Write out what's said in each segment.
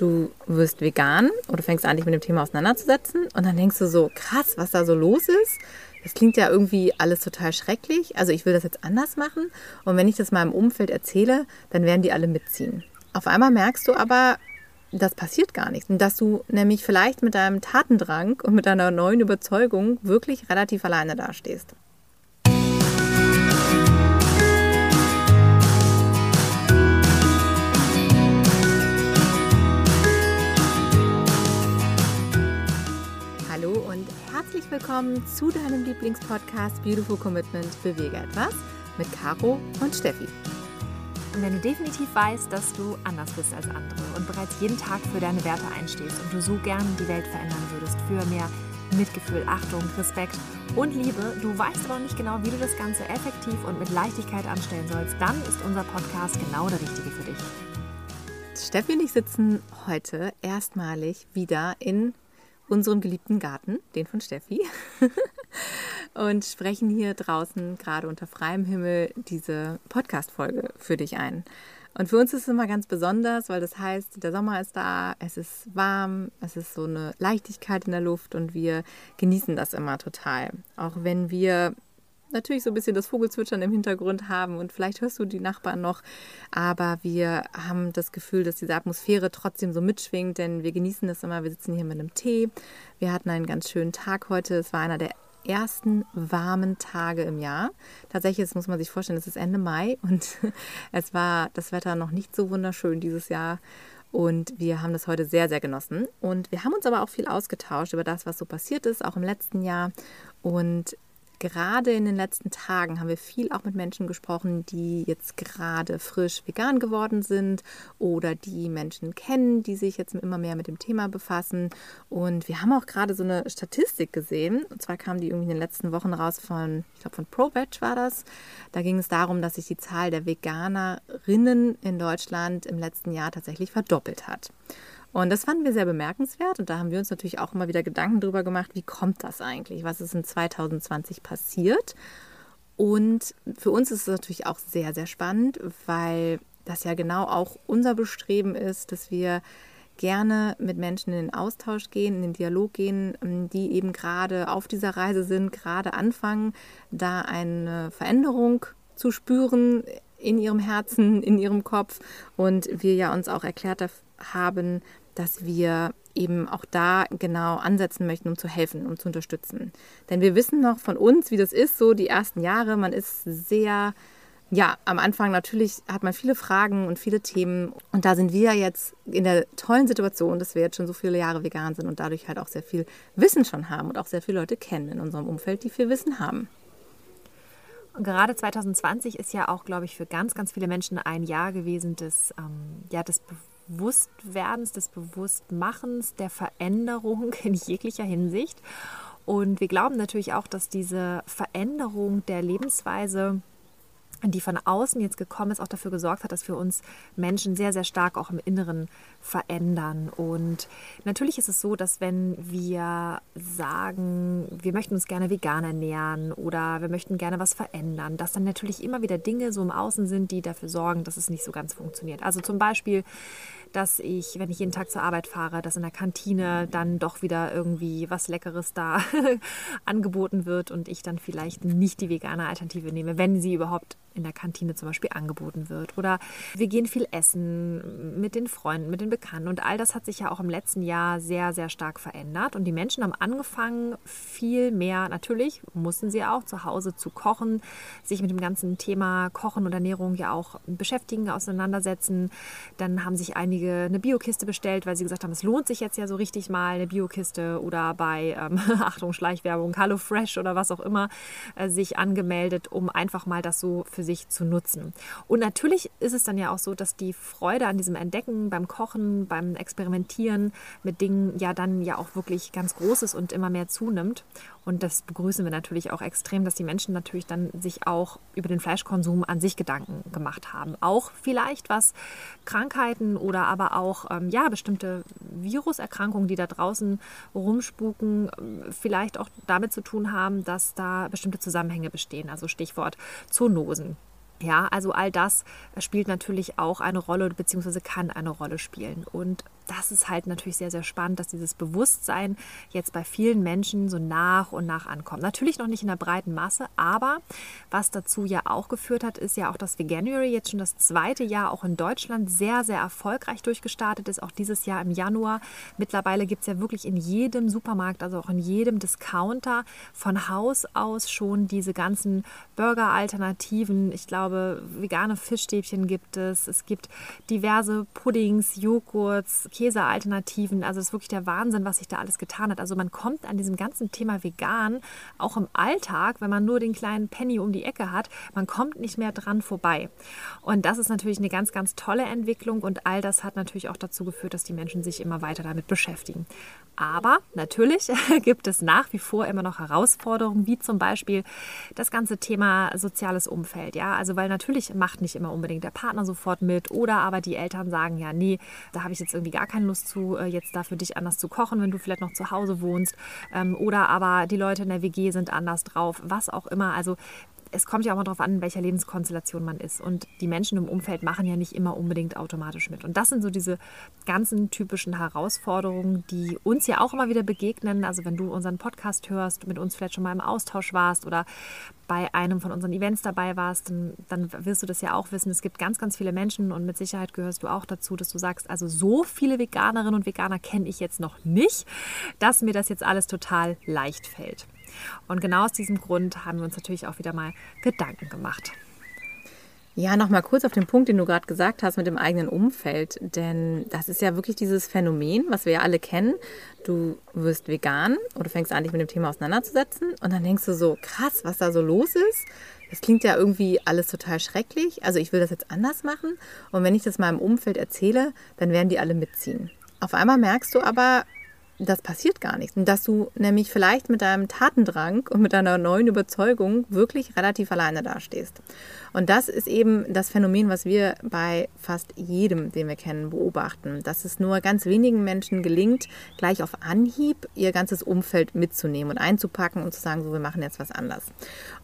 du wirst vegan oder fängst an, dich mit dem Thema auseinanderzusetzen und dann denkst du so, krass, was da so los ist. Das klingt ja irgendwie alles total schrecklich. Also ich will das jetzt anders machen. Und wenn ich das mal im Umfeld erzähle, dann werden die alle mitziehen. Auf einmal merkst du aber, das passiert gar nichts. Und dass du nämlich vielleicht mit deinem Tatendrang und mit deiner neuen Überzeugung wirklich relativ alleine dastehst. Herzlich willkommen zu deinem Lieblingspodcast Beautiful Commitment Bewege etwas mit Caro und Steffi. Und wenn du definitiv weißt, dass du anders bist als andere und bereits jeden Tag für deine Werte einstehst und du so gern die Welt verändern würdest für mehr Mitgefühl, Achtung, Respekt und Liebe, du weißt aber nicht genau, wie du das Ganze effektiv und mit Leichtigkeit anstellen sollst, dann ist unser Podcast genau der richtige für dich. Steffi und ich sitzen heute erstmalig wieder in unserem geliebten Garten, den von Steffi, und sprechen hier draußen gerade unter freiem Himmel diese Podcast-Folge für dich ein. Und für uns ist es immer ganz besonders, weil das heißt, der Sommer ist da, es ist warm, es ist so eine Leichtigkeit in der Luft und wir genießen das immer total. Auch wenn wir natürlich so ein bisschen das Vogelzwitschern im Hintergrund haben und vielleicht hörst du die Nachbarn noch, aber wir haben das Gefühl, dass diese Atmosphäre trotzdem so mitschwingt, denn wir genießen das immer. Wir sitzen hier mit einem Tee. Wir hatten einen ganz schönen Tag heute. Es war einer der ersten warmen Tage im Jahr. Tatsächlich, das muss man sich vorstellen, es ist Ende Mai und es war das Wetter noch nicht so wunderschön dieses Jahr. Und wir haben das heute sehr, sehr genossen. Und wir haben uns aber auch viel ausgetauscht über das, was so passiert ist, auch im letzten Jahr. Und gerade in den letzten Tagen haben wir viel auch mit Menschen gesprochen, die jetzt gerade frisch vegan geworden sind oder die Menschen kennen, die sich jetzt immer mehr mit dem Thema befassen. Und wir haben auch gerade so eine Statistik gesehen. Und zwar kam die irgendwie in den letzten Wochen raus von, ich glaube, von ProVeg war das. Da ging es darum, dass sich die Zahl der Veganerinnen in Deutschland im letzten Jahr tatsächlich verdoppelt hat. Und das fanden wir sehr bemerkenswert und da haben wir uns natürlich auch immer wieder Gedanken darüber gemacht, wie kommt das eigentlich? Was ist in 2020 passiert? Und für uns ist es natürlich auch sehr, sehr spannend, weil das ja genau auch unser Bestreben ist, dass wir gerne mit Menschen in den Austausch gehen, in den Dialog gehen, die eben gerade auf dieser Reise sind, gerade anfangen, da eine Veränderung zu spüren in ihrem Herzen, in ihrem Kopf. Und wir ja uns auch erklärt haben, dass wir eben auch da genau ansetzen möchten, um zu helfen, um zu unterstützen. Denn wir wissen noch von uns, wie das ist, so die ersten Jahre. Man ist sehr, ja, am Anfang natürlich hat man viele Fragen und viele Themen. Und da sind wir jetzt in der tollen Situation, dass wir jetzt schon so viele Jahre vegan sind und dadurch halt auch sehr viel Wissen schon haben und auch sehr viele Leute kennen in unserem Umfeld, die viel Wissen haben. Und gerade 2020 ist ja auch, glaube ich, für ganz, ganz viele Menschen ein Jahr gewesen des, ähm, ja, des Bewusstwerdens, des Bewusstmachens, der Veränderung in jeglicher Hinsicht. Und wir glauben natürlich auch, dass diese Veränderung der Lebensweise die von außen jetzt gekommen ist, auch dafür gesorgt hat, dass wir uns Menschen sehr, sehr stark auch im Inneren verändern. Und natürlich ist es so, dass wenn wir sagen, wir möchten uns gerne vegan ernähren oder wir möchten gerne was verändern, dass dann natürlich immer wieder Dinge so im Außen sind, die dafür sorgen, dass es nicht so ganz funktioniert. Also zum Beispiel, dass ich, wenn ich jeden Tag zur Arbeit fahre, dass in der Kantine dann doch wieder irgendwie was Leckeres da angeboten wird und ich dann vielleicht nicht die vegane Alternative nehme, wenn sie überhaupt in der Kantine zum Beispiel angeboten wird. Oder wir gehen viel essen mit den Freunden, mit den Bekannten. Und all das hat sich ja auch im letzten Jahr sehr, sehr stark verändert. Und die Menschen haben angefangen, viel mehr, natürlich mussten sie auch zu Hause zu kochen, sich mit dem ganzen Thema Kochen und Ernährung ja auch beschäftigen, auseinandersetzen. Dann haben sich einige eine Biokiste bestellt, weil sie gesagt haben, es lohnt sich jetzt ja so richtig mal eine Biokiste oder bei, ähm, Achtung, Schleichwerbung, Hello Fresh oder was auch immer, äh, sich angemeldet, um einfach mal das so für sich zu nutzen. Und natürlich ist es dann ja auch so, dass die Freude an diesem Entdecken beim Kochen, beim Experimentieren mit Dingen ja dann ja auch wirklich ganz groß ist und immer mehr zunimmt. Und das begrüßen wir natürlich auch extrem, dass die Menschen natürlich dann sich auch über den Fleischkonsum an sich Gedanken gemacht haben. Auch vielleicht was Krankheiten oder aber auch ähm, ja, bestimmte Viruserkrankungen, die da draußen rumspuken, vielleicht auch damit zu tun haben, dass da bestimmte Zusammenhänge bestehen. Also Stichwort Zoonosen. Ja, also all das spielt natürlich auch eine Rolle bzw. kann eine Rolle spielen. Und das ist halt natürlich sehr, sehr spannend, dass dieses Bewusstsein jetzt bei vielen Menschen so nach und nach ankommt. Natürlich noch nicht in der breiten Masse, aber was dazu ja auch geführt hat, ist ja auch, dass Veganuary jetzt schon das zweite Jahr auch in Deutschland sehr, sehr erfolgreich durchgestartet ist. Auch dieses Jahr im Januar. Mittlerweile gibt es ja wirklich in jedem Supermarkt, also auch in jedem Discounter von Haus aus schon diese ganzen Burger-Alternativen. Ich glaube, vegane Fischstäbchen gibt es. Es gibt diverse Puddings, Joghurts, Käsealternativen. Also es ist wirklich der Wahnsinn, was sich da alles getan hat. Also man kommt an diesem ganzen Thema vegan auch im Alltag, wenn man nur den kleinen Penny um die Ecke hat, man kommt nicht mehr dran vorbei. Und das ist natürlich eine ganz, ganz tolle Entwicklung und all das hat natürlich auch dazu geführt, dass die Menschen sich immer weiter damit beschäftigen. Aber natürlich gibt es nach wie vor immer noch Herausforderungen, wie zum Beispiel das ganze Thema soziales Umfeld. Ja, also weil natürlich macht nicht immer unbedingt der Partner sofort mit oder aber die Eltern sagen, ja, nee, da habe ich jetzt irgendwie gar keine Lust zu, äh, jetzt da für dich anders zu kochen, wenn du vielleicht noch zu Hause wohnst. Ähm, oder aber die Leute in der WG sind anders drauf, was auch immer. Also es kommt ja auch mal darauf an, in welcher Lebenskonstellation man ist. Und die Menschen im Umfeld machen ja nicht immer unbedingt automatisch mit. Und das sind so diese ganzen typischen Herausforderungen, die uns ja auch immer wieder begegnen. Also wenn du unseren Podcast hörst, mit uns vielleicht schon mal im Austausch warst oder bei einem von unseren Events dabei warst, dann, dann wirst du das ja auch wissen. Es gibt ganz, ganz viele Menschen und mit Sicherheit gehörst du auch dazu, dass du sagst, also so viele Veganerinnen und Veganer kenne ich jetzt noch nicht, dass mir das jetzt alles total leicht fällt. Und genau aus diesem Grund haben wir uns natürlich auch wieder mal Gedanken gemacht. Ja, nochmal kurz auf den Punkt, den du gerade gesagt hast mit dem eigenen Umfeld. Denn das ist ja wirklich dieses Phänomen, was wir ja alle kennen. Du wirst vegan oder fängst an, dich mit dem Thema auseinanderzusetzen. Und dann denkst du so, krass, was da so los ist. Das klingt ja irgendwie alles total schrecklich. Also ich will das jetzt anders machen. Und wenn ich das mal im Umfeld erzähle, dann werden die alle mitziehen. Auf einmal merkst du aber, das passiert gar nichts. Und dass du nämlich vielleicht mit deinem Tatendrang und mit deiner neuen Überzeugung wirklich relativ alleine dastehst. Und das ist eben das Phänomen, was wir bei fast jedem, den wir kennen, beobachten. Dass es nur ganz wenigen Menschen gelingt, gleich auf Anhieb ihr ganzes Umfeld mitzunehmen und einzupacken und zu sagen, so, wir machen jetzt was anders.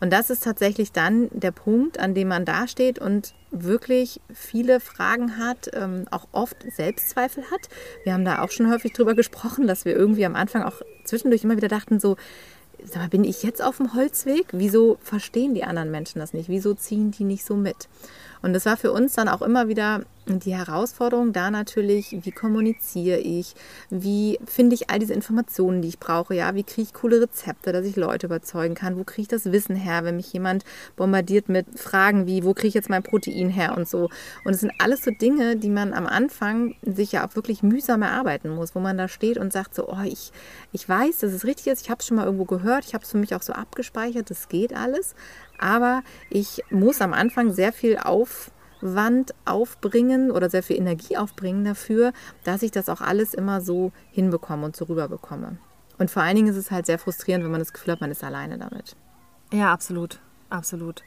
Und das ist tatsächlich dann der Punkt, an dem man dasteht und wirklich viele Fragen hat, ähm, auch oft Selbstzweifel hat. Wir haben da auch schon häufig drüber gesprochen, dass wir irgendwie am Anfang auch zwischendurch immer wieder dachten, so, sag mal, bin ich jetzt auf dem Holzweg? Wieso verstehen die anderen Menschen das nicht? Wieso ziehen die nicht so mit? Und das war für uns dann auch immer wieder die Herausforderung da natürlich, wie kommuniziere ich, wie finde ich all diese Informationen, die ich brauche, ja, wie kriege ich coole Rezepte, dass ich Leute überzeugen kann, wo kriege ich das Wissen her, wenn mich jemand bombardiert mit Fragen wie, wo kriege ich jetzt mein Protein her und so. Und es sind alles so Dinge, die man am Anfang sich ja auch wirklich mühsam erarbeiten muss, wo man da steht und sagt so, oh, ich, ich weiß, dass es richtig ist, ich habe es schon mal irgendwo gehört, ich habe es für mich auch so abgespeichert, das geht alles, aber ich muss am Anfang sehr viel Aufwand aufbringen oder sehr viel Energie aufbringen dafür, dass ich das auch alles immer so hinbekomme und so rüberbekomme. Und vor allen Dingen ist es halt sehr frustrierend, wenn man das Gefühl hat, man ist alleine damit. Ja, absolut. Absolut.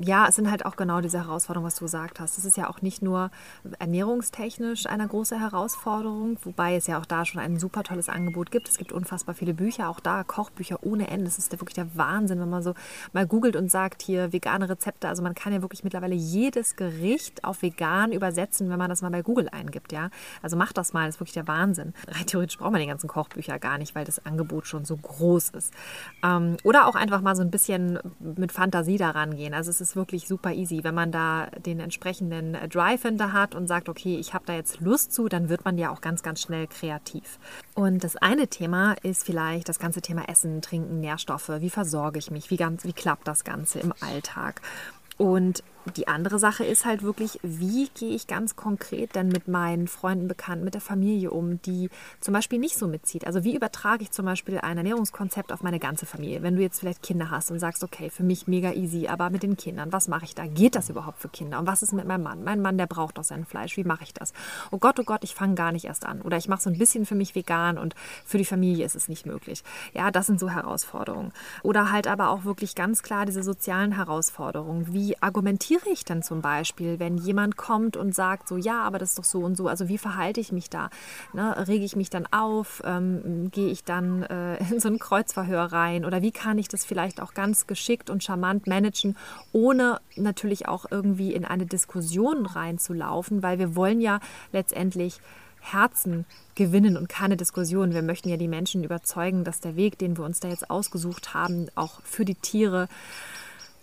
Ja, es sind halt auch genau diese Herausforderungen, was du gesagt hast. Es ist ja auch nicht nur ernährungstechnisch eine große Herausforderung, wobei es ja auch da schon ein super tolles Angebot gibt. Es gibt unfassbar viele Bücher, auch da Kochbücher ohne Ende. Das ist ja wirklich der Wahnsinn, wenn man so mal googelt und sagt, hier vegane Rezepte. Also man kann ja wirklich mittlerweile jedes Gericht auf vegan übersetzen, wenn man das mal bei Google eingibt. Ja, also macht das mal, das ist wirklich der Wahnsinn. Rein theoretisch braucht man die ganzen Kochbücher gar nicht, weil das Angebot schon so groß ist. Ähm, oder auch einfach mal so ein bisschen mit Fantasie daran gehen. Also es ist wirklich super easy. Wenn man da den entsprechenden Drive hinter hat und sagt, okay, ich habe da jetzt Lust zu, dann wird man ja auch ganz, ganz schnell kreativ. Und das eine Thema ist vielleicht das ganze Thema Essen, Trinken, Nährstoffe. Wie versorge ich mich? Wie, ganz, wie klappt das Ganze im Alltag? Und die andere Sache ist halt wirklich, wie gehe ich ganz konkret denn mit meinen Freunden, Bekannten, mit der Familie um, die zum Beispiel nicht so mitzieht. Also wie übertrage ich zum Beispiel ein Ernährungskonzept auf meine ganze Familie? Wenn du jetzt vielleicht Kinder hast und sagst, okay, für mich mega easy, aber mit den Kindern, was mache ich da? Geht das überhaupt für Kinder? Und was ist mit meinem Mann? Mein Mann, der braucht doch sein Fleisch. Wie mache ich das? Oh Gott, oh Gott, ich fange gar nicht erst an. Oder ich mache so ein bisschen für mich vegan und für die Familie ist es nicht möglich. Ja, das sind so Herausforderungen. Oder halt aber auch wirklich ganz klar diese sozialen Herausforderungen. Wie argumentiere reagiere ich denn zum Beispiel, wenn jemand kommt und sagt so, ja, aber das ist doch so und so, also wie verhalte ich mich da? Ne, rege ich mich dann auf? Ähm, gehe ich dann äh, in so ein Kreuzverhör rein? Oder wie kann ich das vielleicht auch ganz geschickt und charmant managen, ohne natürlich auch irgendwie in eine Diskussion reinzulaufen, weil wir wollen ja letztendlich Herzen gewinnen und keine Diskussion. Wir möchten ja die Menschen überzeugen, dass der Weg, den wir uns da jetzt ausgesucht haben, auch für die Tiere,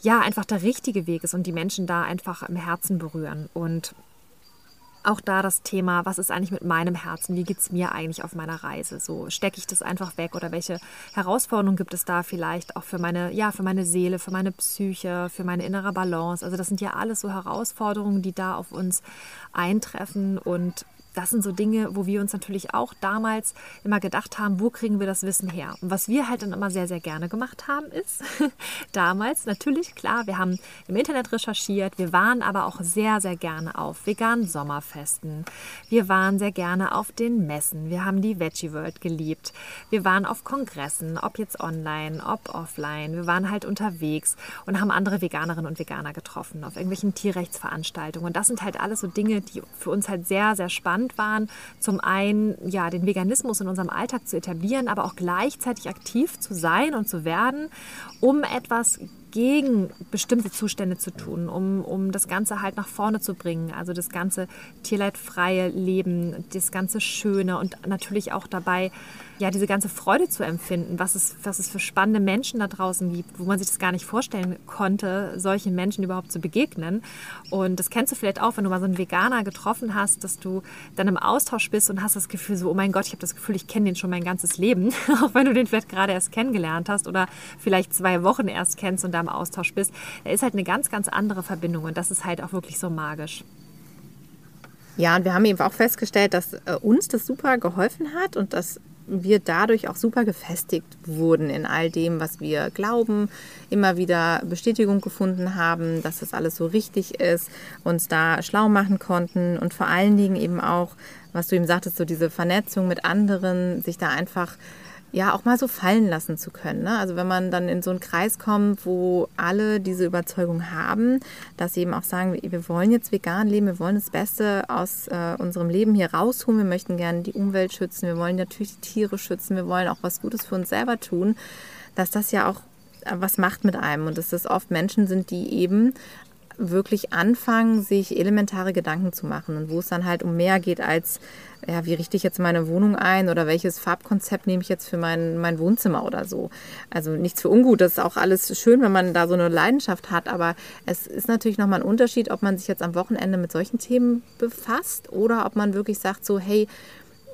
ja, einfach der richtige Weg ist und die Menschen da einfach im Herzen berühren. Und auch da das Thema, was ist eigentlich mit meinem Herzen? Wie geht es mir eigentlich auf meiner Reise? So stecke ich das einfach weg oder welche Herausforderungen gibt es da vielleicht auch für meine, ja, für meine Seele, für meine Psyche, für meine innere Balance? Also das sind ja alles so Herausforderungen, die da auf uns eintreffen und das sind so Dinge, wo wir uns natürlich auch damals immer gedacht haben, wo kriegen wir das Wissen her? Und was wir halt dann immer sehr, sehr gerne gemacht haben, ist damals natürlich klar, wir haben im Internet recherchiert, wir waren aber auch sehr, sehr gerne auf veganen Sommerfesten. Wir waren sehr gerne auf den Messen. Wir haben die Veggie World geliebt. Wir waren auf Kongressen, ob jetzt online, ob offline. Wir waren halt unterwegs und haben andere Veganerinnen und Veganer getroffen, auf irgendwelchen Tierrechtsveranstaltungen. Und das sind halt alles so Dinge, die für uns halt sehr, sehr spannend spannend waren, zum einen ja, den Veganismus in unserem Alltag zu etablieren, aber auch gleichzeitig aktiv zu sein und zu werden, um etwas gegen bestimmte Zustände zu tun, um, um das Ganze halt nach vorne zu bringen. Also das ganze tierleidfreie Leben, das ganze Schöne und natürlich auch dabei ja, diese ganze Freude zu empfinden, was es, was es für spannende Menschen da draußen gibt, wo man sich das gar nicht vorstellen konnte, solchen Menschen überhaupt zu begegnen. Und das kennst du vielleicht auch, wenn du mal so einen Veganer getroffen hast, dass du dann im Austausch bist und hast das Gefühl so, oh mein Gott, ich habe das Gefühl, ich kenne den schon mein ganzes Leben, auch wenn du den vielleicht gerade erst kennengelernt hast oder vielleicht zwei Wochen erst kennst und da im Austausch bist. Da ist halt eine ganz, ganz andere Verbindung und das ist halt auch wirklich so magisch. Ja, und wir haben eben auch festgestellt, dass äh, uns das super geholfen hat und dass wir dadurch auch super gefestigt wurden in all dem, was wir glauben, immer wieder Bestätigung gefunden haben, dass das alles so richtig ist, uns da schlau machen konnten und vor allen Dingen eben auch, was du eben sagtest, so diese Vernetzung mit anderen, sich da einfach ja auch mal so fallen lassen zu können. Ne? Also wenn man dann in so einen Kreis kommt, wo alle diese Überzeugung haben, dass sie eben auch sagen, wir wollen jetzt vegan leben, wir wollen das Beste aus äh, unserem Leben hier rausholen, wir möchten gerne die Umwelt schützen, wir wollen natürlich die Tiere schützen, wir wollen auch was Gutes für uns selber tun, dass das ja auch äh, was macht mit einem und dass das oft Menschen sind, die eben wirklich anfangen, sich elementare Gedanken zu machen und wo es dann halt um mehr geht als, ja, wie richte ich jetzt meine Wohnung ein oder welches Farbkonzept nehme ich jetzt für mein, mein Wohnzimmer oder so. Also nichts für ungut, das ist auch alles schön, wenn man da so eine Leidenschaft hat, aber es ist natürlich nochmal ein Unterschied, ob man sich jetzt am Wochenende mit solchen Themen befasst oder ob man wirklich sagt so, hey,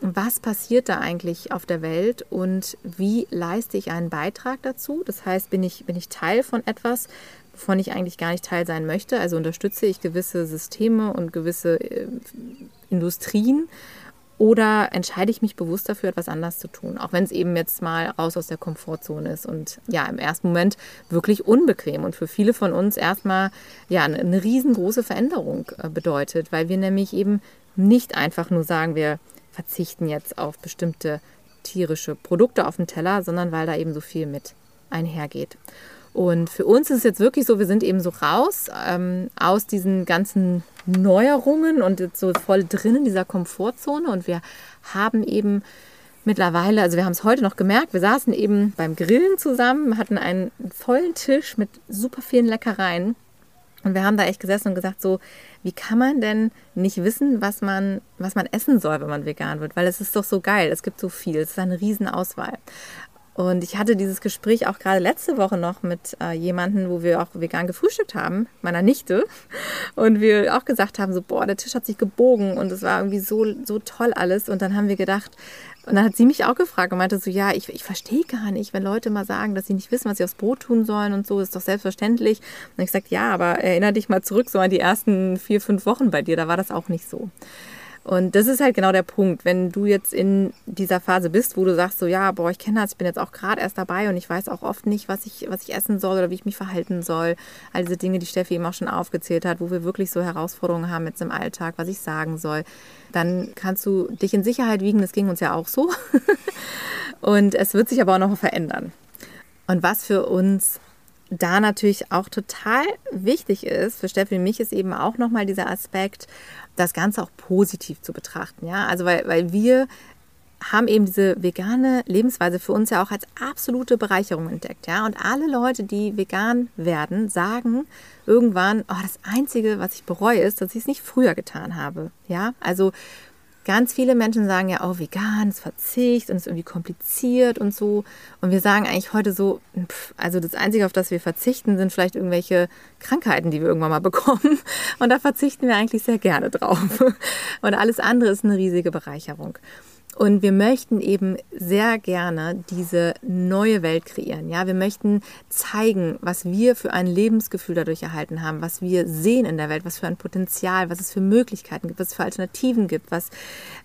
was passiert da eigentlich auf der Welt und wie leiste ich einen Beitrag dazu? Das heißt, bin ich, bin ich Teil von etwas, wovon ich eigentlich gar nicht Teil sein möchte. Also unterstütze ich gewisse Systeme und gewisse äh, Industrien oder entscheide ich mich bewusst dafür, etwas anders zu tun, auch wenn es eben jetzt mal raus aus der Komfortzone ist und ja, im ersten Moment wirklich unbequem und für viele von uns erstmal ja, eine, riesengroße Veränderung äh, bedeutet, weil wir nämlich eben nicht einfach nur sagen, wir verzichten jetzt auf bestimmte tierische Produkte auf dem Teller, sondern weil da eben so viel mit einhergeht. Und für uns ist es jetzt wirklich so, wir sind eben so raus ähm, aus diesen ganzen Neuerungen und jetzt so voll drin in dieser Komfortzone. Und wir haben eben mittlerweile, also wir haben es heute noch gemerkt, wir saßen eben beim Grillen zusammen, hatten einen vollen Tisch mit super vielen Leckereien. Und wir haben da echt gesessen und gesagt, so, wie kann man denn nicht wissen, was man, was man essen soll, wenn man vegan wird? Weil es ist doch so geil, es gibt so viel, es ist eine Riesenauswahl. Und ich hatte dieses Gespräch auch gerade letzte Woche noch mit äh, jemandem, wo wir auch vegan gefrühstückt haben, meiner Nichte. Und wir auch gesagt haben, so, boah, der Tisch hat sich gebogen und es war irgendwie so, so toll alles. Und dann haben wir gedacht, und dann hat sie mich auch gefragt und meinte so, ja, ich, ich verstehe gar nicht, wenn Leute mal sagen, dass sie nicht wissen, was sie aufs Brot tun sollen und so, ist doch selbstverständlich. Und ich sagte, ja, aber erinnere dich mal zurück so an die ersten vier, fünf Wochen bei dir, da war das auch nicht so. Und das ist halt genau der Punkt, wenn du jetzt in dieser Phase bist, wo du sagst so, ja, boah, ich kenne das, ich bin jetzt auch gerade erst dabei und ich weiß auch oft nicht, was ich, was ich essen soll oder wie ich mich verhalten soll. All diese Dinge, die Steffi eben auch schon aufgezählt hat, wo wir wirklich so Herausforderungen haben jetzt im Alltag, was ich sagen soll. Dann kannst du dich in Sicherheit wiegen, das ging uns ja auch so. und es wird sich aber auch noch verändern. Und was für uns da natürlich auch total wichtig ist, für Steffi und mich ist eben auch nochmal dieser Aspekt, das Ganze auch positiv zu betrachten. Ja? Also weil, weil wir haben eben diese vegane Lebensweise für uns ja auch als absolute Bereicherung entdeckt. Ja? Und alle Leute, die vegan werden, sagen irgendwann, oh, das Einzige, was ich bereue, ist, dass ich es nicht früher getan habe. Ja? Also ganz viele Menschen sagen ja, oh, vegan ist Verzicht und ist irgendwie kompliziert und so. Und wir sagen eigentlich heute so, pff, also das Einzige, auf das wir verzichten, sind vielleicht irgendwelche Krankheiten, die wir irgendwann mal bekommen. Und da verzichten wir eigentlich sehr gerne drauf. Und alles andere ist eine riesige Bereicherung. Und wir möchten eben sehr gerne diese neue Welt kreieren. Ja, wir möchten zeigen, was wir für ein Lebensgefühl dadurch erhalten haben, was wir sehen in der Welt, was für ein Potenzial, was es für Möglichkeiten gibt, was es für Alternativen gibt, was,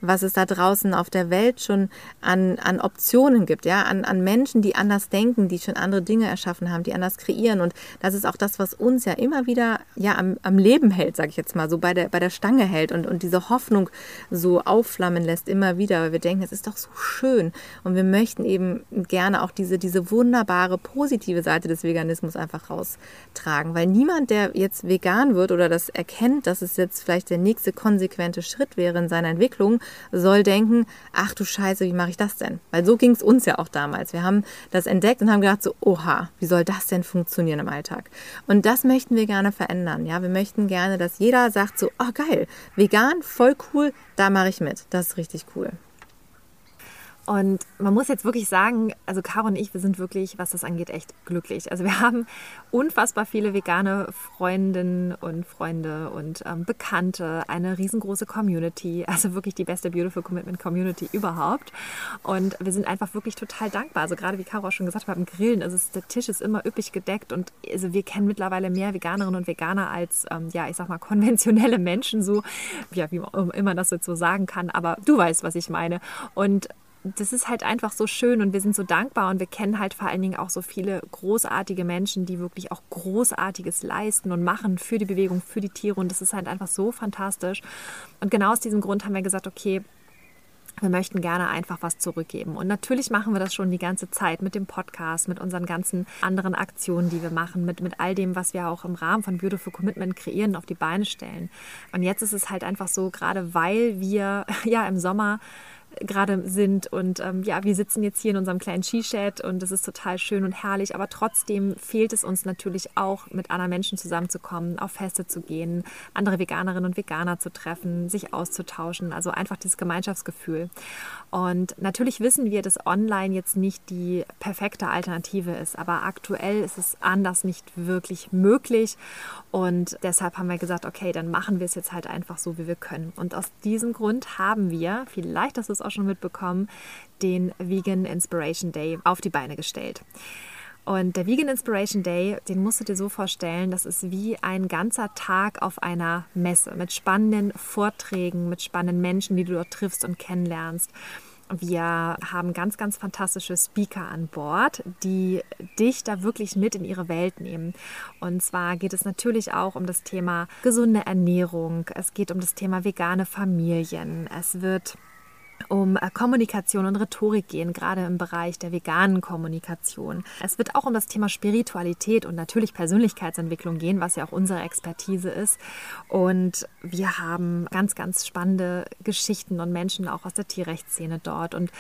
was es da draußen auf der Welt schon an, an Optionen gibt, ja, an, an Menschen, die anders denken, die schon andere Dinge erschaffen haben, die anders kreieren. Und das ist auch das, was uns ja immer wieder ja, am, am Leben hält, sage ich jetzt mal, so bei der, bei der Stange hält und, und diese Hoffnung so aufflammen lässt, immer wieder, weil wir denken, es ist doch so schön. Und wir möchten eben gerne auch diese, diese wunderbare, positive Seite des Veganismus einfach raustragen. Weil niemand, der jetzt vegan wird oder das erkennt, dass es jetzt vielleicht der nächste konsequente Schritt wäre in seiner Entwicklung, soll denken, ach du Scheiße, wie mache ich das denn? Weil so ging es uns ja auch damals. Wir haben das entdeckt und haben gedacht, so, oha, wie soll das denn funktionieren im Alltag? Und das möchten wir gerne verändern. Ja, wir möchten gerne, dass jeder sagt so, oh geil, vegan, voll cool, da mache ich mit. Das ist richtig cool. Und man muss jetzt wirklich sagen, also Caro und ich, wir sind wirklich, was das angeht, echt glücklich. Also wir haben unfassbar viele vegane Freundinnen und Freunde und ähm, Bekannte, eine riesengroße Community, also wirklich die beste Beautiful Commitment Community überhaupt. Und wir sind einfach wirklich total dankbar. Also gerade wie Caro auch schon gesagt hat, beim Grillen, also der Tisch ist immer üppig gedeckt und also wir kennen mittlerweile mehr Veganerinnen und Veganer als, ähm, ja, ich sag mal, konventionelle Menschen, so, ja, wie man immer das jetzt so sagen kann. Aber du weißt, was ich meine. Und das ist halt einfach so schön und wir sind so dankbar und wir kennen halt vor allen Dingen auch so viele großartige Menschen, die wirklich auch Großartiges leisten und machen für die Bewegung, für die Tiere und das ist halt einfach so fantastisch. Und genau aus diesem Grund haben wir gesagt, okay, wir möchten gerne einfach was zurückgeben. Und natürlich machen wir das schon die ganze Zeit mit dem Podcast, mit unseren ganzen anderen Aktionen, die wir machen, mit, mit all dem, was wir auch im Rahmen von Beautiful Commitment kreieren, auf die Beine stellen. Und jetzt ist es halt einfach so, gerade weil wir ja im Sommer gerade sind. Und ähm, ja, wir sitzen jetzt hier in unserem kleinen Skished und es ist total schön und herrlich. Aber trotzdem fehlt es uns natürlich auch, mit anderen Menschen zusammenzukommen, auf Feste zu gehen, andere Veganerinnen und Veganer zu treffen, sich auszutauschen. Also einfach dieses Gemeinschaftsgefühl. Und natürlich wissen wir, dass online jetzt nicht die perfekte Alternative ist. Aber aktuell ist es anders nicht wirklich möglich. Und deshalb haben wir gesagt, okay, dann machen wir es jetzt halt einfach so, wie wir können. Und aus diesem Grund haben wir, vielleicht du es auch schon mitbekommen, den Vegan Inspiration Day auf die Beine gestellt. Und der Vegan Inspiration Day, den musst du dir so vorstellen, das ist wie ein ganzer Tag auf einer Messe mit spannenden Vorträgen, mit spannenden Menschen, die du dort triffst und kennenlernst. Wir haben ganz, ganz fantastische Speaker an Bord, die dich da wirklich mit in ihre Welt nehmen. Und zwar geht es natürlich auch um das Thema gesunde Ernährung. Es geht um das Thema vegane Familien. Es wird um äh, Kommunikation und Rhetorik gehen, gerade im Bereich der veganen Kommunikation. Es wird auch um das Thema Spiritualität und natürlich Persönlichkeitsentwicklung gehen, was ja auch unsere Expertise ist. Und wir haben ganz, ganz spannende Geschichten und Menschen auch aus der Tierrechtsszene dort. Und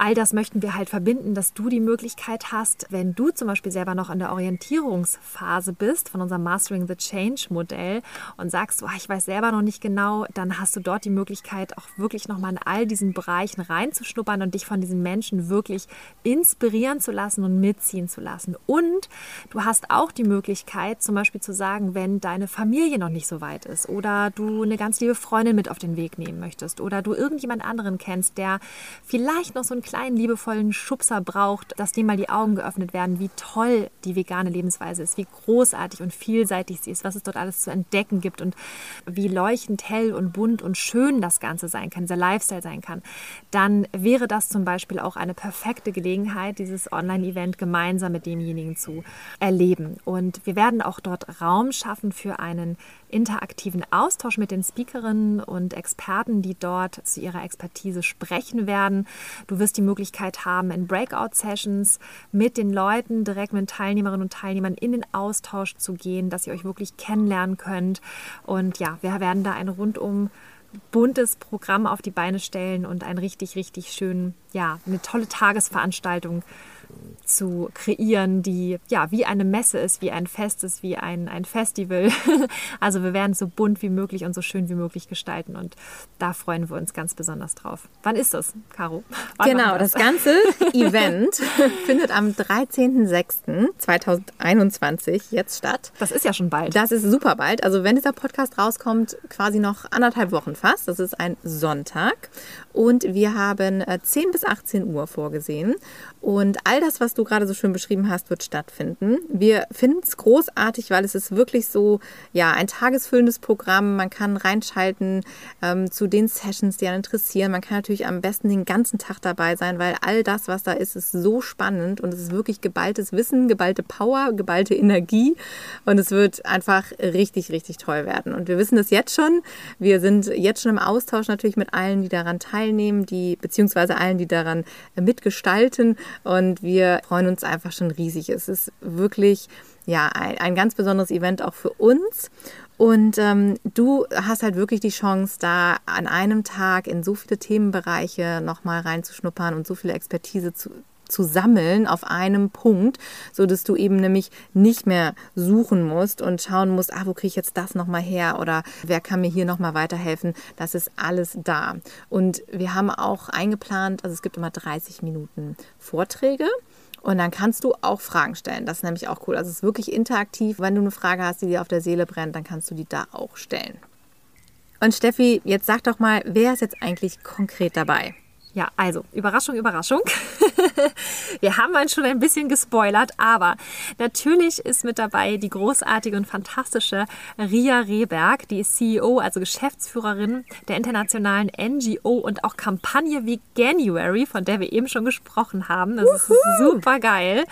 all das möchten wir halt verbinden, dass du die Möglichkeit hast, wenn du zum Beispiel selber noch in der Orientierungsphase bist von unserem Mastering the Change Modell und sagst, oh, ich weiß selber noch nicht genau, dann hast du dort die Möglichkeit, auch wirklich nochmal in all diesen Bereichen reinzuschnuppern und dich von diesen Menschen wirklich inspirieren zu lassen und mitziehen zu lassen. Und du hast auch die Möglichkeit, zum Beispiel zu sagen, wenn deine Familie noch nicht so weit ist oder du eine ganz liebe Freundin mit auf den Weg nehmen möchtest oder du irgendjemand anderen kennst, der vielleicht noch so ein kleinen liebevollen Schubser braucht, dass dem mal die Augen geöffnet werden, wie toll die vegane Lebensweise ist, wie großartig und vielseitig sie ist, was es dort alles zu entdecken gibt und wie leuchtend hell und bunt und schön das Ganze sein kann, dieser Lifestyle sein kann, dann wäre das zum Beispiel auch eine perfekte Gelegenheit, dieses Online-Event gemeinsam mit demjenigen zu erleben. Und wir werden auch dort Raum schaffen für einen interaktiven Austausch mit den Speakerinnen und Experten, die dort zu ihrer Expertise sprechen werden. Du wirst die Möglichkeit haben, in Breakout-Sessions mit den Leuten, direkt mit Teilnehmerinnen und Teilnehmern in den Austausch zu gehen, dass ihr euch wirklich kennenlernen könnt. Und ja, wir werden da ein rundum buntes Programm auf die Beine stellen und ein richtig, richtig schön, ja, eine tolle Tagesveranstaltung zu kreieren, die ja wie eine Messe ist, wie ein Fest ist, wie ein, ein Festival. also wir werden es so bunt wie möglich und so schön wie möglich gestalten und da freuen wir uns ganz besonders drauf. Wann ist das, Caro? Wann genau, das? das ganze Event findet am 13.06.2021 jetzt statt. Das ist ja schon bald. Das ist super bald. Also wenn dieser Podcast rauskommt, quasi noch anderthalb Wochen fast. Das ist ein Sonntag und wir haben 10 äh, bis 18 Uhr vorgesehen. Und all das, was du gerade so schön beschrieben hast, wird stattfinden. Wir finden es großartig, weil es ist wirklich so, ja, ein tagesfüllendes Programm. Man kann reinschalten ähm, zu den Sessions, die einen interessieren. Man kann natürlich am besten den ganzen Tag dabei sein, weil all das, was da ist, ist so spannend und es ist wirklich geballtes Wissen, geballte Power, geballte Energie und es wird einfach richtig, richtig toll werden. Und wir wissen das jetzt schon. Wir sind jetzt schon im Austausch natürlich mit allen, die daran teilnehmen, die beziehungsweise allen, die daran mitgestalten und wir freuen uns einfach schon riesig. Es ist wirklich ja, ein, ein ganz besonderes Event auch für uns. Und ähm, du hast halt wirklich die Chance, da an einem Tag in so viele Themenbereiche nochmal reinzuschnuppern und so viele Expertise zu, zu sammeln auf einem Punkt, so dass du eben nämlich nicht mehr suchen musst und schauen musst, ah, wo kriege ich jetzt das nochmal her oder wer kann mir hier nochmal weiterhelfen. Das ist alles da. Und wir haben auch eingeplant, also es gibt immer 30 Minuten Vorträge. Und dann kannst du auch Fragen stellen. Das ist nämlich auch cool. Also es ist wirklich interaktiv. Wenn du eine Frage hast, die dir auf der Seele brennt, dann kannst du die da auch stellen. Und Steffi, jetzt sag doch mal, wer ist jetzt eigentlich konkret dabei? Ja, also Überraschung, Überraschung. Wir haben uns schon ein bisschen gespoilert, aber natürlich ist mit dabei die großartige und fantastische Ria Rehberg, die ist CEO, also Geschäftsführerin der internationalen NGO und auch Kampagne wie January, von der wir eben schon gesprochen haben. Das ist super geil.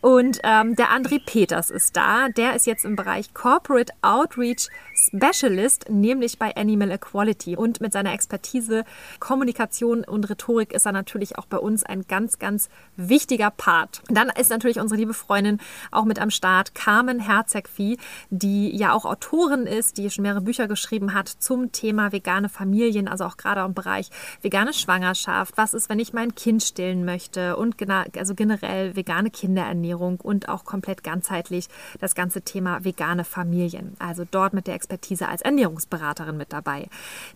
Und ähm, der André Peters ist da. Der ist jetzt im Bereich Corporate Outreach Specialist, nämlich bei Animal Equality. Und mit seiner Expertise Kommunikation und Rhetorik ist er natürlich auch bei uns ein ganz, ganz wichtiger Part. Dann ist natürlich unsere liebe Freundin auch mit am Start, Carmen Herzegvieh, die ja auch Autorin ist, die schon mehrere Bücher geschrieben hat zum Thema vegane Familien, also auch gerade im Bereich vegane Schwangerschaft. Was ist, wenn ich mein Kind stillen möchte? Und also generell vegane Kinderernährung. Ernährung und auch komplett ganzheitlich das ganze Thema vegane Familien. Also dort mit der Expertise als Ernährungsberaterin mit dabei.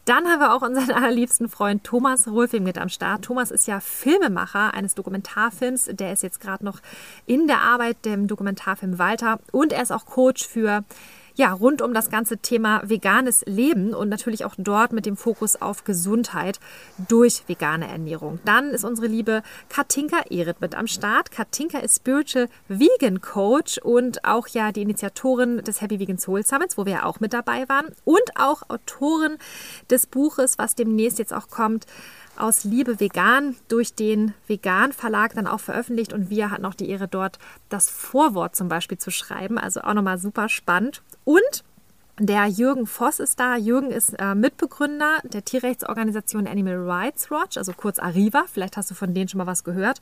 Dann haben wir auch unseren allerliebsten Freund Thomas Rolfing mit am Start. Thomas ist ja Filmemacher eines Dokumentarfilms. Der ist jetzt gerade noch in der Arbeit, dem Dokumentarfilm Walter. Und er ist auch Coach für ja, rund um das ganze Thema veganes Leben und natürlich auch dort mit dem Fokus auf Gesundheit durch vegane Ernährung. Dann ist unsere liebe Katinka Erit mit am Start. Katinka ist Spiritual Vegan Coach und auch ja die Initiatorin des Happy Vegan Soul Summits, wo wir ja auch mit dabei waren und auch Autorin des Buches, was demnächst jetzt auch kommt aus Liebe Vegan durch den Vegan Verlag dann auch veröffentlicht und wir hatten auch die Ehre dort das Vorwort zum Beispiel zu schreiben. Also auch nochmal super spannend. Und der Jürgen Voss ist da. Jürgen ist äh, Mitbegründer der Tierrechtsorganisation Animal Rights Watch, also kurz Arriva. Vielleicht hast du von denen schon mal was gehört.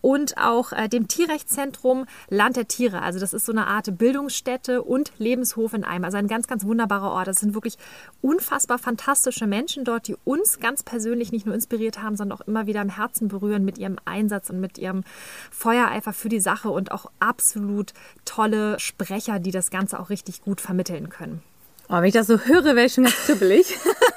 Und auch äh, dem Tierrechtszentrum Land der Tiere. Also das ist so eine Art Bildungsstätte und Lebenshof in einem. Also ein ganz, ganz wunderbarer Ort. Das sind wirklich unfassbar fantastische Menschen dort, die uns ganz persönlich nicht nur inspiriert haben, sondern auch immer wieder im Herzen berühren mit ihrem Einsatz und mit ihrem Feuereifer für die Sache und auch absolut tolle Sprecher, die das Ganze auch richtig gut vermitteln können. Oh, wenn ich das so höre, wäre ich schon ganz kribbelig.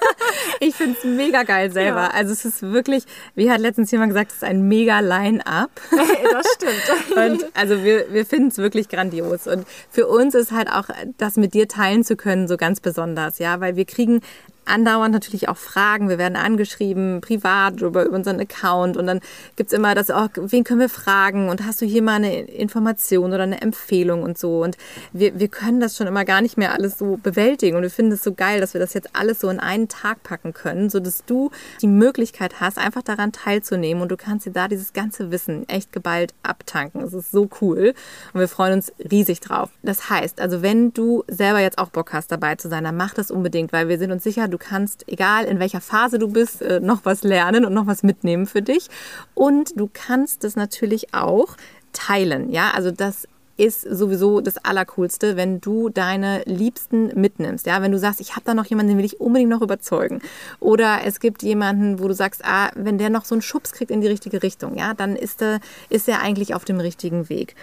ich finde es mega geil selber. Ja. Also es ist wirklich, wie hat letztens jemand gesagt, es ist ein mega Line-Up. das stimmt. Und also wir, wir finden es wirklich grandios. Und für uns ist halt auch das mit dir teilen zu können so ganz besonders, ja, weil wir kriegen andauernd natürlich auch Fragen. Wir werden angeschrieben, privat über, über unseren Account und dann gibt es immer das, oh, wen können wir fragen und hast du hier mal eine Information oder eine Empfehlung und so. Und wir, wir können das schon immer gar nicht mehr alles so bewältigen und wir finden es so geil, dass wir das jetzt alles so in einen Tag packen können, sodass du die Möglichkeit hast, einfach daran teilzunehmen und du kannst dir da dieses ganze Wissen echt geballt abtanken. Das ist so cool und wir freuen uns riesig drauf. Das heißt, also wenn du selber jetzt auch Bock hast, dabei zu sein, dann mach das unbedingt, weil wir sind uns sicher, Du kannst, egal in welcher Phase du bist, äh, noch was lernen und noch was mitnehmen für dich. Und du kannst das natürlich auch teilen. Ja, also das ist sowieso das Allercoolste, wenn du deine Liebsten mitnimmst. Ja, wenn du sagst, ich habe da noch jemanden, den will ich unbedingt noch überzeugen. Oder es gibt jemanden, wo du sagst, ah, wenn der noch so einen Schubs kriegt in die richtige Richtung, ja, dann ist er, ist er eigentlich auf dem richtigen Weg.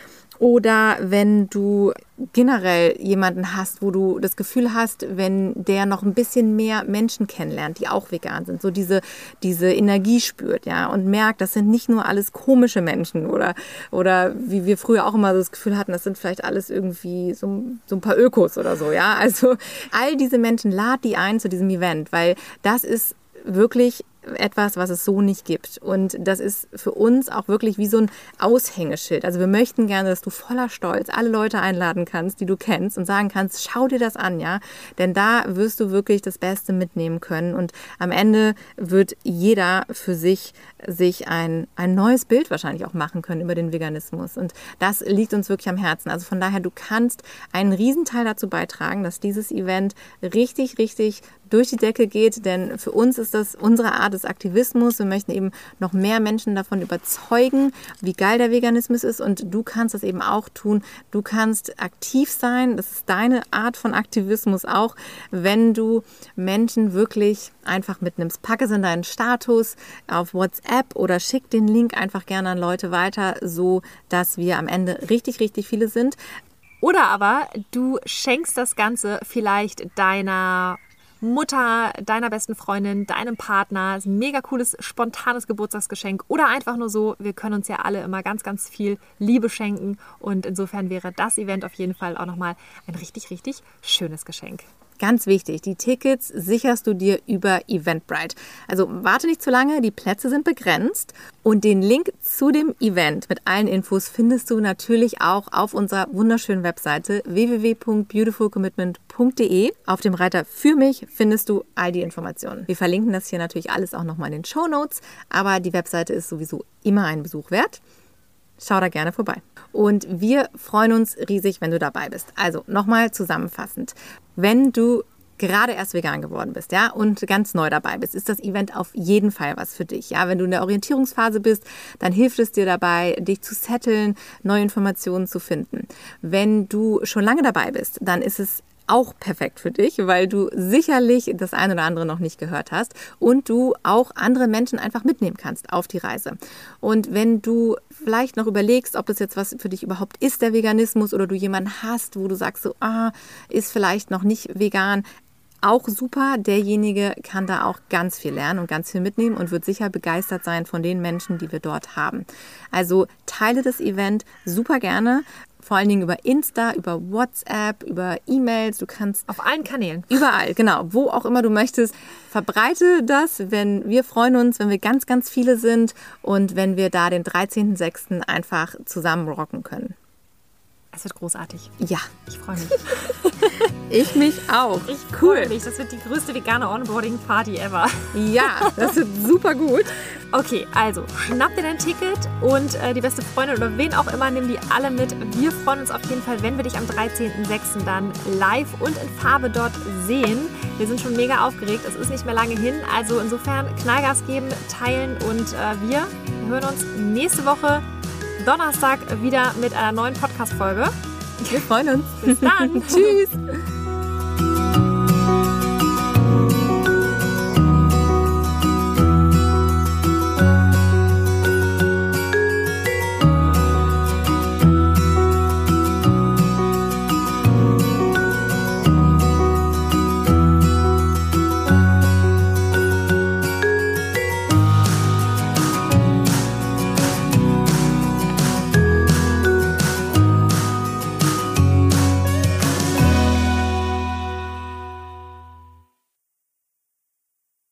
Oder wenn du generell jemanden hast, wo du das Gefühl hast, wenn der noch ein bisschen mehr Menschen kennenlernt, die auch vegan sind, so diese, diese Energie spürt, ja, und merkt, das sind nicht nur alles komische Menschen oder, oder wie wir früher auch immer so das Gefühl hatten, das sind vielleicht alles irgendwie so, so ein paar Ökos oder so, ja. Also all diese Menschen, lad die ein zu diesem Event, weil das ist wirklich etwas, was es so nicht gibt. Und das ist für uns auch wirklich wie so ein Aushängeschild. Also wir möchten gerne, dass du voller Stolz alle Leute einladen kannst, die du kennst und sagen kannst, schau dir das an, ja. Denn da wirst du wirklich das Beste mitnehmen können. Und am Ende wird jeder für sich sich ein, ein neues Bild wahrscheinlich auch machen können über den Veganismus. Und das liegt uns wirklich am Herzen. Also von daher, du kannst einen Riesenteil dazu beitragen, dass dieses Event richtig, richtig durch die Decke geht, denn für uns ist das unsere Art des Aktivismus. Wir möchten eben noch mehr Menschen davon überzeugen, wie geil der Veganismus ist und du kannst das eben auch tun. Du kannst aktiv sein, das ist deine Art von Aktivismus auch, wenn du Menschen wirklich einfach mitnimmst. Packe es in deinen Status auf WhatsApp oder schick den Link einfach gerne an Leute weiter, so dass wir am Ende richtig, richtig viele sind. Oder aber du schenkst das Ganze vielleicht deiner Mutter, deiner besten Freundin, deinem Partner. Ein mega cooles, spontanes Geburtstagsgeschenk oder einfach nur so. Wir können uns ja alle immer ganz, ganz viel Liebe schenken und insofern wäre das Event auf jeden Fall auch nochmal ein richtig, richtig schönes Geschenk. Ganz wichtig, die Tickets sicherst du dir über Eventbrite. Also warte nicht zu lange, die Plätze sind begrenzt und den Link zu dem Event mit allen Infos findest du natürlich auch auf unserer wunderschönen Webseite www.beautifulcommitment.de. Auf dem Reiter für mich findest du all die Informationen. Wir verlinken das hier natürlich alles auch nochmal in den Show Notes, aber die Webseite ist sowieso immer einen Besuch wert. Schau da gerne vorbei. Und wir freuen uns riesig, wenn du dabei bist. Also nochmal zusammenfassend. Wenn du gerade erst vegan geworden bist, ja, und ganz neu dabei bist, ist das Event auf jeden Fall was für dich. Ja, wenn du in der Orientierungsphase bist, dann hilft es dir dabei, dich zu setteln, neue Informationen zu finden. Wenn du schon lange dabei bist, dann ist es auch perfekt für dich, weil du sicherlich das eine oder andere noch nicht gehört hast und du auch andere Menschen einfach mitnehmen kannst auf die Reise. Und wenn du vielleicht noch überlegst, ob es jetzt was für dich überhaupt ist, der Veganismus, oder du jemanden hast, wo du sagst, so, ah, ist vielleicht noch nicht vegan, auch super. Derjenige kann da auch ganz viel lernen und ganz viel mitnehmen und wird sicher begeistert sein von den Menschen, die wir dort haben. Also teile das Event super gerne vor allen Dingen über Insta, über WhatsApp, über E-Mails. Du kannst auf allen Kanälen. Überall, genau. Wo auch immer du möchtest. Verbreite das, wenn wir freuen uns, wenn wir ganz, ganz viele sind und wenn wir da den 13.06. einfach zusammen rocken können. Es wird großartig. Ja. Ich freue mich. ich mich auch. Ich cool. mich. Das wird die größte vegane Onboarding-Party ever. ja, das wird super gut. Okay, also schnapp dir dein Ticket und äh, die beste Freundin oder wen auch immer, nimm die alle mit. Wir freuen uns auf jeden Fall, wenn wir dich am 13.06. dann live und in Farbe dort sehen. Wir sind schon mega aufgeregt. Es ist nicht mehr lange hin. Also insofern Knallgas geben, teilen und äh, wir hören uns nächste Woche Donnerstag wieder mit einer neuen Podcast-Folge. Wir freuen uns. Bis dann. Tschüss.